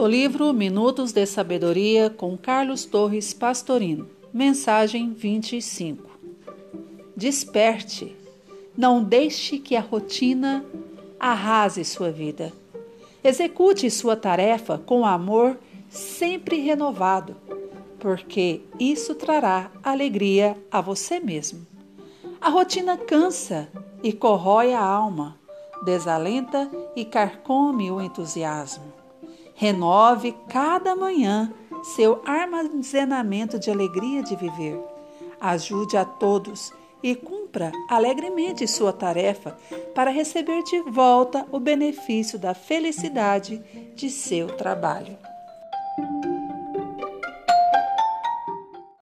Do livro Minutos de Sabedoria com Carlos Torres Pastorino. Mensagem 25. Desperte. Não deixe que a rotina arrase sua vida. Execute sua tarefa com amor sempre renovado, porque isso trará alegria a você mesmo. A rotina cansa e corrói a alma, desalenta e carcome o entusiasmo. Renove cada manhã seu armazenamento de alegria de viver. Ajude a todos e cumpra alegremente sua tarefa para receber de volta o benefício da felicidade de seu trabalho.